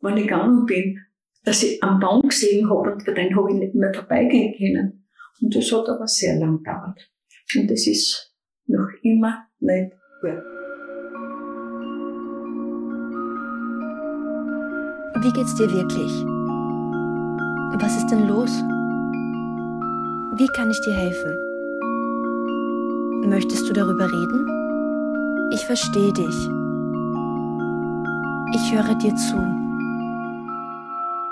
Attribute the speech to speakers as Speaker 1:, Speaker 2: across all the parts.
Speaker 1: wenn ich gegangen bin, dass ich einen Baum gesehen habe und den habe ich nicht mehr vorbeigehen können. Und das hat aber sehr lang gedauert. Und das ist noch immer nicht gut.
Speaker 2: Wie geht's dir wirklich? Was ist denn los? Wie kann ich dir helfen? Möchtest du darüber reden? Ich verstehe dich. Ich höre dir zu.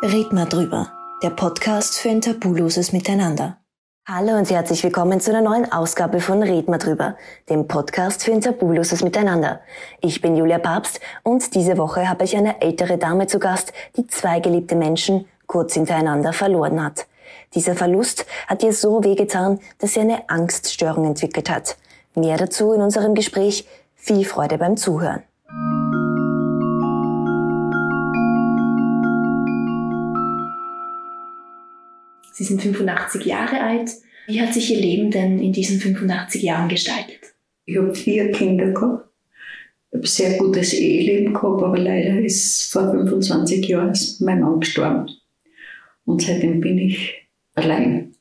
Speaker 3: Red mal drüber. Der Podcast für ein tabuloses Miteinander.
Speaker 2: Hallo und herzlich willkommen zu einer neuen Ausgabe von Red mal drüber, dem Podcast für ein tabuloses Miteinander. Ich bin Julia Papst und diese Woche habe ich eine ältere Dame zu Gast, die zwei geliebte Menschen kurz hintereinander verloren hat. Dieser Verlust hat ihr so wehgetan, dass sie eine Angststörung entwickelt hat. Mehr dazu in unserem Gespräch. Viel Freude beim Zuhören. Sie sind 85 Jahre alt. Wie hat sich Ihr Leben denn in diesen 85 Jahren gestaltet?
Speaker 1: Ich habe vier Kinder gehabt. Ich habe ein sehr gutes Eheleben gehabt, aber leider ist vor 25 Jahren mein Mann gestorben. Und seitdem bin ich allein.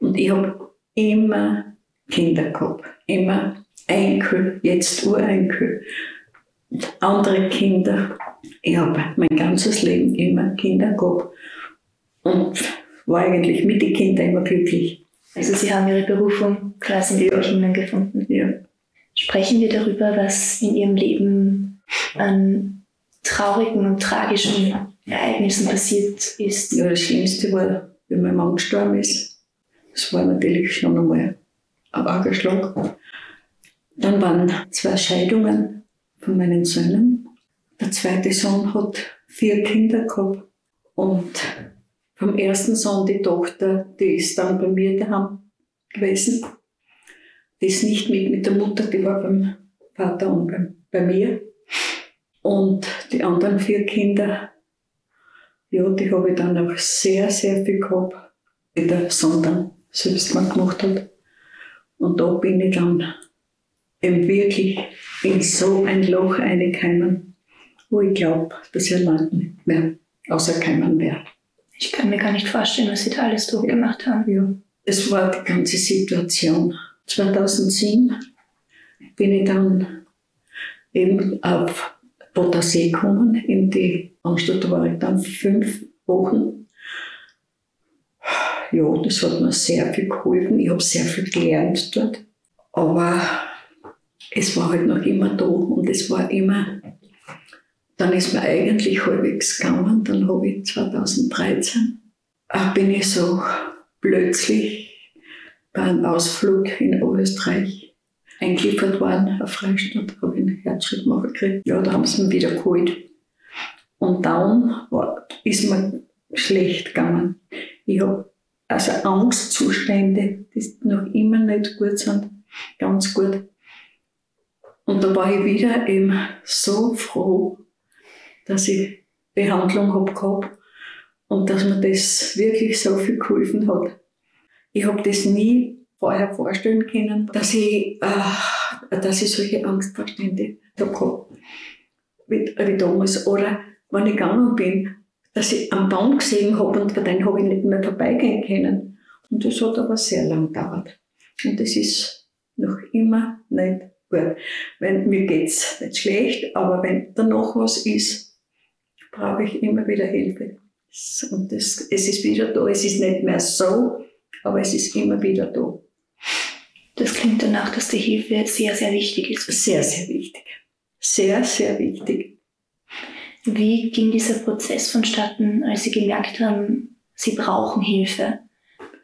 Speaker 1: Und ich habe immer Kinder gehabt, immer Enkel, jetzt Urenkel, andere Kinder. Ich habe mein ganzes Leben immer Kinder gehabt und war eigentlich mit den Kindern immer glücklich.
Speaker 2: Also Sie haben Ihre Berufung quasi mit ja. den Kindern gefunden.
Speaker 1: Ja.
Speaker 2: Sprechen wir darüber, was in Ihrem Leben an traurigen und tragischen Ereignissen passiert ist.
Speaker 1: Ja, das Schlimmste war, wie mein Mann gestorben ist. Das war natürlich schon einmal ein arger Schlag. Dann waren zwei Scheidungen von meinen Söhnen. Der zweite Sohn hat vier Kinder gehabt. Und vom ersten Sohn, die Tochter, die ist dann bei mir daheim gewesen. Die ist nicht mit, mit der Mutter, die war beim Vater und bei, bei mir. Und die anderen vier Kinder ja, die habe ich dann auch sehr, sehr viel gehabt, wie der Sohn dann selbst mal gemacht hat. Und da bin ich dann eben wirklich in so ein Loch reingekommen, wo ich glaube, dass ich allein nicht mehr außerkommen wäre.
Speaker 2: Ich kann mir gar nicht vorstellen, was Sie da alles durchgemacht haben.
Speaker 1: Ja, es war die ganze Situation. 2007 bin ich dann eben auf Pottersee gekommen, in die Anstalt war ich dann fünf Wochen. Ja, das hat mir sehr viel geholfen. Ich habe sehr viel gelernt dort. Aber es war halt noch immer da und es war immer, dann ist mir eigentlich halbwegs gegangen. Dann habe ich 2013, äh, bin ich so plötzlich bei einem Ausflug in Oberösterreich eingeliefert worden auf Freistadt, habe ich einen Herzschrittmacher gekriegt. Ja, da haben sie mich wieder geholt. Und dann war, ist mir schlecht gegangen. Ich habe also Angstzustände, die noch immer nicht gut sind, ganz gut. Und da war ich wieder eben so froh, dass ich Behandlung habe gehabt und dass mir das wirklich so viel geholfen hat. Ich habe das nie vorher vorstellen können, dass ich, äh, dass ich solche Angstzustände habe wie, wie damals. Oder wenn ich gegangen bin, dass ich einen Baum gesehen habe und den habe ich nicht mehr vorbeigehen können. Und das hat aber sehr lang gedauert. Und das ist noch immer nicht gut. Wenn, mir geht es nicht schlecht, aber wenn danach was ist, brauche ich immer wieder Hilfe. Und das, es ist wieder da. Es ist nicht mehr so, aber es ist immer wieder da.
Speaker 2: Das klingt danach, dass die Hilfe sehr, sehr wichtig ist.
Speaker 1: Sehr, sehr wichtig. Sehr, sehr wichtig.
Speaker 2: Wie ging dieser Prozess vonstatten, als Sie gemerkt haben, Sie brauchen Hilfe?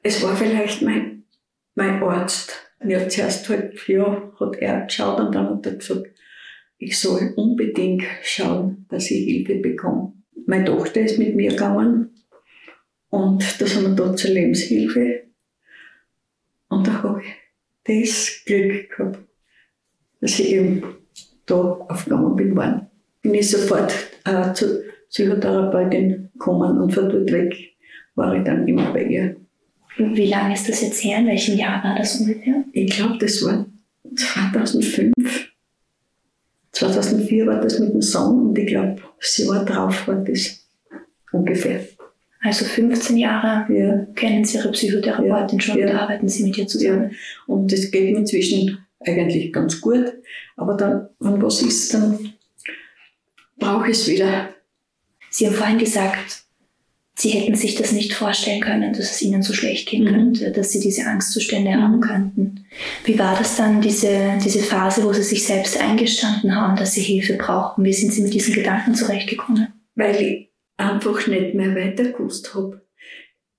Speaker 1: Es war vielleicht mein, mein Arzt. Ja, zuerst halt, ja, hat er geschaut und dann hat er gesagt, ich soll unbedingt schauen, dass ich Hilfe bekomme. Meine Tochter ist mit mir gegangen und das haben wir dort zur Lebenshilfe. Und da habe ich das Glück gehabt, dass ich eben da aufgegangen bin. Waren. Bin ich sofort äh, zur Psychotherapeutin gekommen und von dort weg war ich dann immer bei ihr.
Speaker 2: Wie lange ist das jetzt her? In welchem Jahr war das ungefähr?
Speaker 1: Ich glaube, das war 2005. 2004 war das mit dem Song und ich glaube, sie war drauf, war das ungefähr.
Speaker 4: Also 15 Jahre
Speaker 1: Ja.
Speaker 4: kennen Sie Ihre Psychotherapeutin
Speaker 1: Ja,
Speaker 4: schon
Speaker 1: ja.
Speaker 4: und arbeiten Sie mit ihr zusammen.
Speaker 1: Und das geht mir inzwischen eigentlich ganz gut. Aber dann, wenn was ist, dann brauche ich es wieder.
Speaker 4: Sie haben vorhin gesagt, Sie hätten sich das nicht vorstellen können, dass es Ihnen so schlecht gehen
Speaker 1: Mhm.
Speaker 4: könnte, dass Sie diese Angstzustände
Speaker 1: Mhm.
Speaker 4: haben könnten. Wie war das dann, diese, diese Phase, wo Sie sich selbst eingestanden haben, dass Sie Hilfe brauchen? Wie sind Sie mit diesen Gedanken zurechtgekommen?
Speaker 1: weil ich einfach nicht mehr weiter gewusst habe.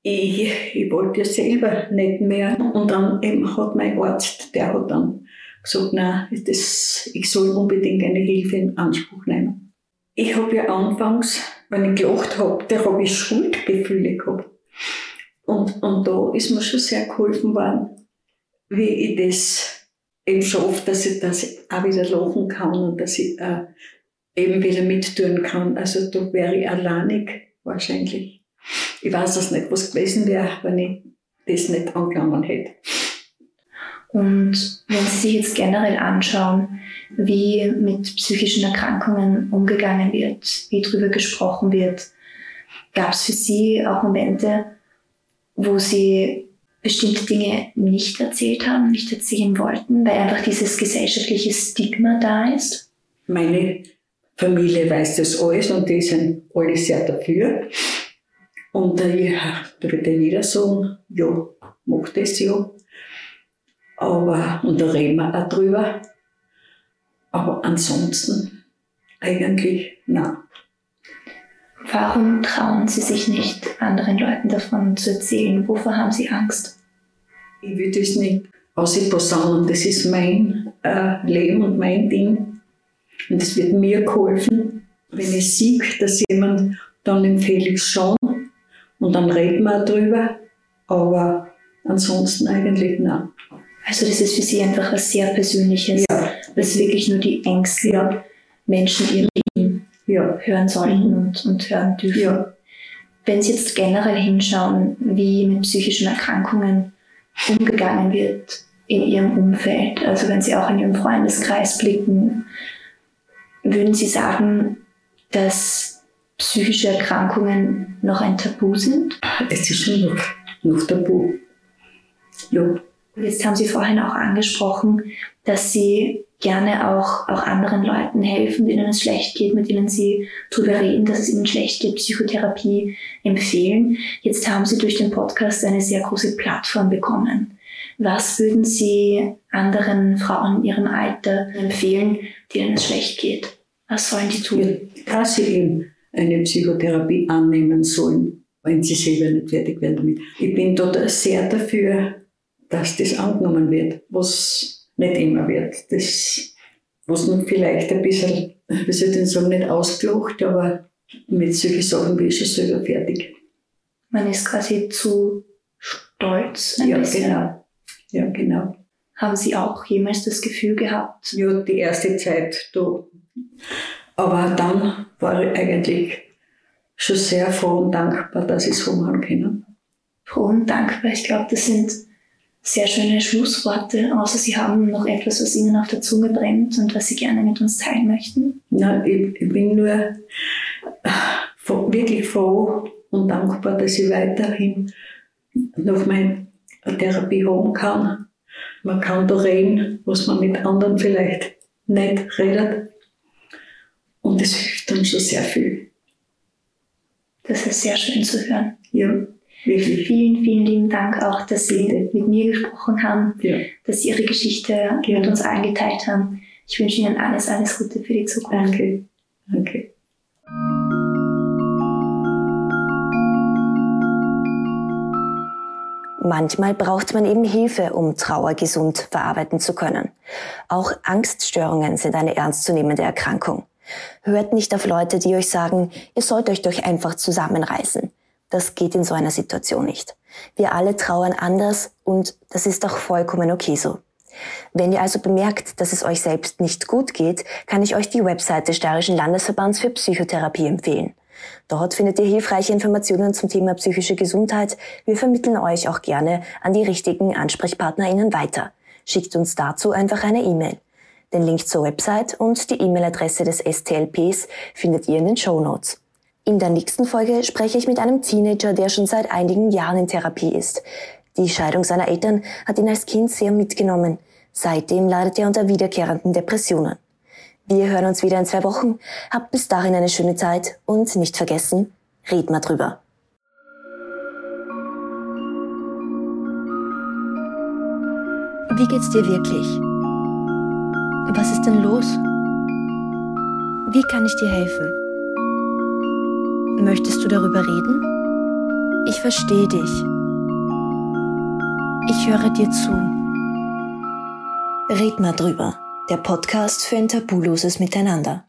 Speaker 1: Ich, ich wollte ja selber nicht mehr. Und dann eben hat mein Arzt, der hat dann gesagt, nein, das, ich soll unbedingt eine Hilfe in Anspruch nehmen. Ich habe ja anfangs, wenn ich gelacht habe, da habe ich Schuldgefühle gehabt. Und, und da ist mir schon sehr geholfen worden, wie ich das eben schaffe, dass ich, ich auch wieder lachen kann und dass ich äh, eben wieder mittun kann. Also da wäre ich alleinig wahrscheinlich. Ich weiß es nicht, was gewesen wäre, wenn ich das nicht angenommen hätte.
Speaker 4: Und wenn Sie sich jetzt generell anschauen, wie mit psychischen Erkrankungen umgegangen wird, wie darüber gesprochen wird, gab es für Sie auch Momente, wo Sie bestimmte Dinge nicht erzählt haben, nicht erzählen wollten, weil einfach dieses gesellschaftliche Stigma da ist?
Speaker 1: Meine Familie weiß das alles und die sind alle sehr dafür. Und ja jeder sagen, ja, mach das ja. Aber, und da reden wir auch drüber. Aber ansonsten eigentlich, nein.
Speaker 4: Warum trauen Sie sich nicht, anderen Leuten davon zu erzählen? Wovor haben Sie Angst?
Speaker 1: Ich will das nicht ausposaunen, das ist mein äh, Leben und mein Ding. Und es wird mir geholfen, wenn ich sehe, dass jemand, dann empfehle ich es schon und dann reden wir drüber. Aber ansonsten eigentlich nein.
Speaker 4: Also das ist für Sie einfach was sehr Persönliches,
Speaker 1: Ja,
Speaker 4: was wirklich nur die engsten
Speaker 1: Ja.
Speaker 4: Menschen Ihrem Leben
Speaker 1: ja,
Speaker 4: hören sollten
Speaker 1: Mhm.
Speaker 4: und, und hören dürfen.
Speaker 1: ja.
Speaker 4: Wenn Sie jetzt generell hinschauen, wie mit psychischen Erkrankungen umgegangen wird in Ihrem Umfeld, also wenn Sie auch in Ihrem Freundeskreis blicken, würden Sie sagen, dass psychische Erkrankungen noch ein Tabu sind?
Speaker 1: Es ist schon noch, noch tabu. Ja,
Speaker 4: Jetzt haben Sie vorhin auch angesprochen, dass Sie gerne auch, auch anderen Leuten helfen, denen es schlecht geht, mit denen Sie darüber reden, dass es ihnen schlecht geht, Psychotherapie empfehlen. Jetzt haben Sie durch den Podcast eine sehr große Plattform bekommen. Was würden Sie anderen Frauen in Ihrem Alter empfehlen, denen es schlecht geht? Was sollen die tun?
Speaker 1: dass sie eben eine Psychotherapie annehmen sollen, wenn sie selber nicht fertig werden damit. Ich bin dort sehr dafür, dass das angenommen wird, was nicht immer wird. Das, was man vielleicht ein bisschen, wie soll ich denn sagen, nicht ausgelacht, aber mit solchen Sachen bin ich schon selber fertig.
Speaker 4: Man ist quasi zu stolz. Ein
Speaker 1: Ja,
Speaker 4: bisschen.
Speaker 1: genau. Ja, genau.
Speaker 4: Haben Sie auch jemals das Gefühl gehabt,
Speaker 1: Ja, die erste Zeit da. Aber dann war ich eigentlich schon sehr froh und dankbar, dass ich es machen kann.
Speaker 4: froh und dankbar. Ich glaube, das sind sehr schöne Schlussworte, außer Sie haben noch etwas, was Ihnen auf der Zunge brennt und was Sie gerne mit uns teilen möchten.
Speaker 1: Na, ich, ich bin nur wirklich froh und dankbar, dass ich weiterhin noch meine Therapie haben kann. Man kann da reden, was man mit anderen vielleicht nicht redet. Und das hilft dann schon sehr viel.
Speaker 4: Das ist sehr schön zu hören.
Speaker 1: Ja, wirklich.
Speaker 4: Vielen, vielen lieben Dank auch, dass Sie
Speaker 1: Bitte.
Speaker 4: mit mir gesprochen haben,
Speaker 1: Ja.
Speaker 4: dass Sie Ihre Geschichte mit
Speaker 1: Gerne.
Speaker 4: uns allen geteilt haben. Ich wünsche Ihnen alles, alles Gute für die Zukunft.
Speaker 1: Danke. Danke.
Speaker 2: Manchmal braucht man eben Hilfe, um Trauer gesund verarbeiten zu können. Auch Angststörungen sind eine ernstzunehmende Erkrankung. Hört nicht auf Leute, die euch sagen, ihr sollt euch doch einfach zusammenreißen. Das geht in so einer Situation nicht. Wir alle trauern anders und das ist auch vollkommen okay so. Wenn ihr also bemerkt, dass es euch selbst nicht gut geht, kann ich euch die Website des Steirischen Landesverbands für Psychotherapie empfehlen. Dort findet ihr hilfreiche Informationen zum Thema psychische Gesundheit. Wir vermitteln euch auch gerne an die richtigen AnsprechpartnerInnen weiter. Schickt uns dazu einfach eine E-Mail. Den Link zur Website und die E-Mail-Adresse des STLPs findet ihr in den Show Notes. In der nächsten Folge spreche ich mit einem Teenager, der schon seit einigen Jahren in Therapie ist. Die Scheidung seiner Eltern hat ihn als Kind sehr mitgenommen. Seitdem leidet er unter wiederkehrenden Depressionen. Wir hören uns wieder in zwei Wochen. Habt bis dahin eine schöne Zeit und nicht vergessen, red mal drüber. Wie geht's dir wirklich? Was ist denn los? Wie kann ich dir helfen? Möchtest du darüber reden? Ich verstehe dich. Ich höre dir zu.
Speaker 3: Red mal drüber. Der Podcast für ein tabuloses Miteinander.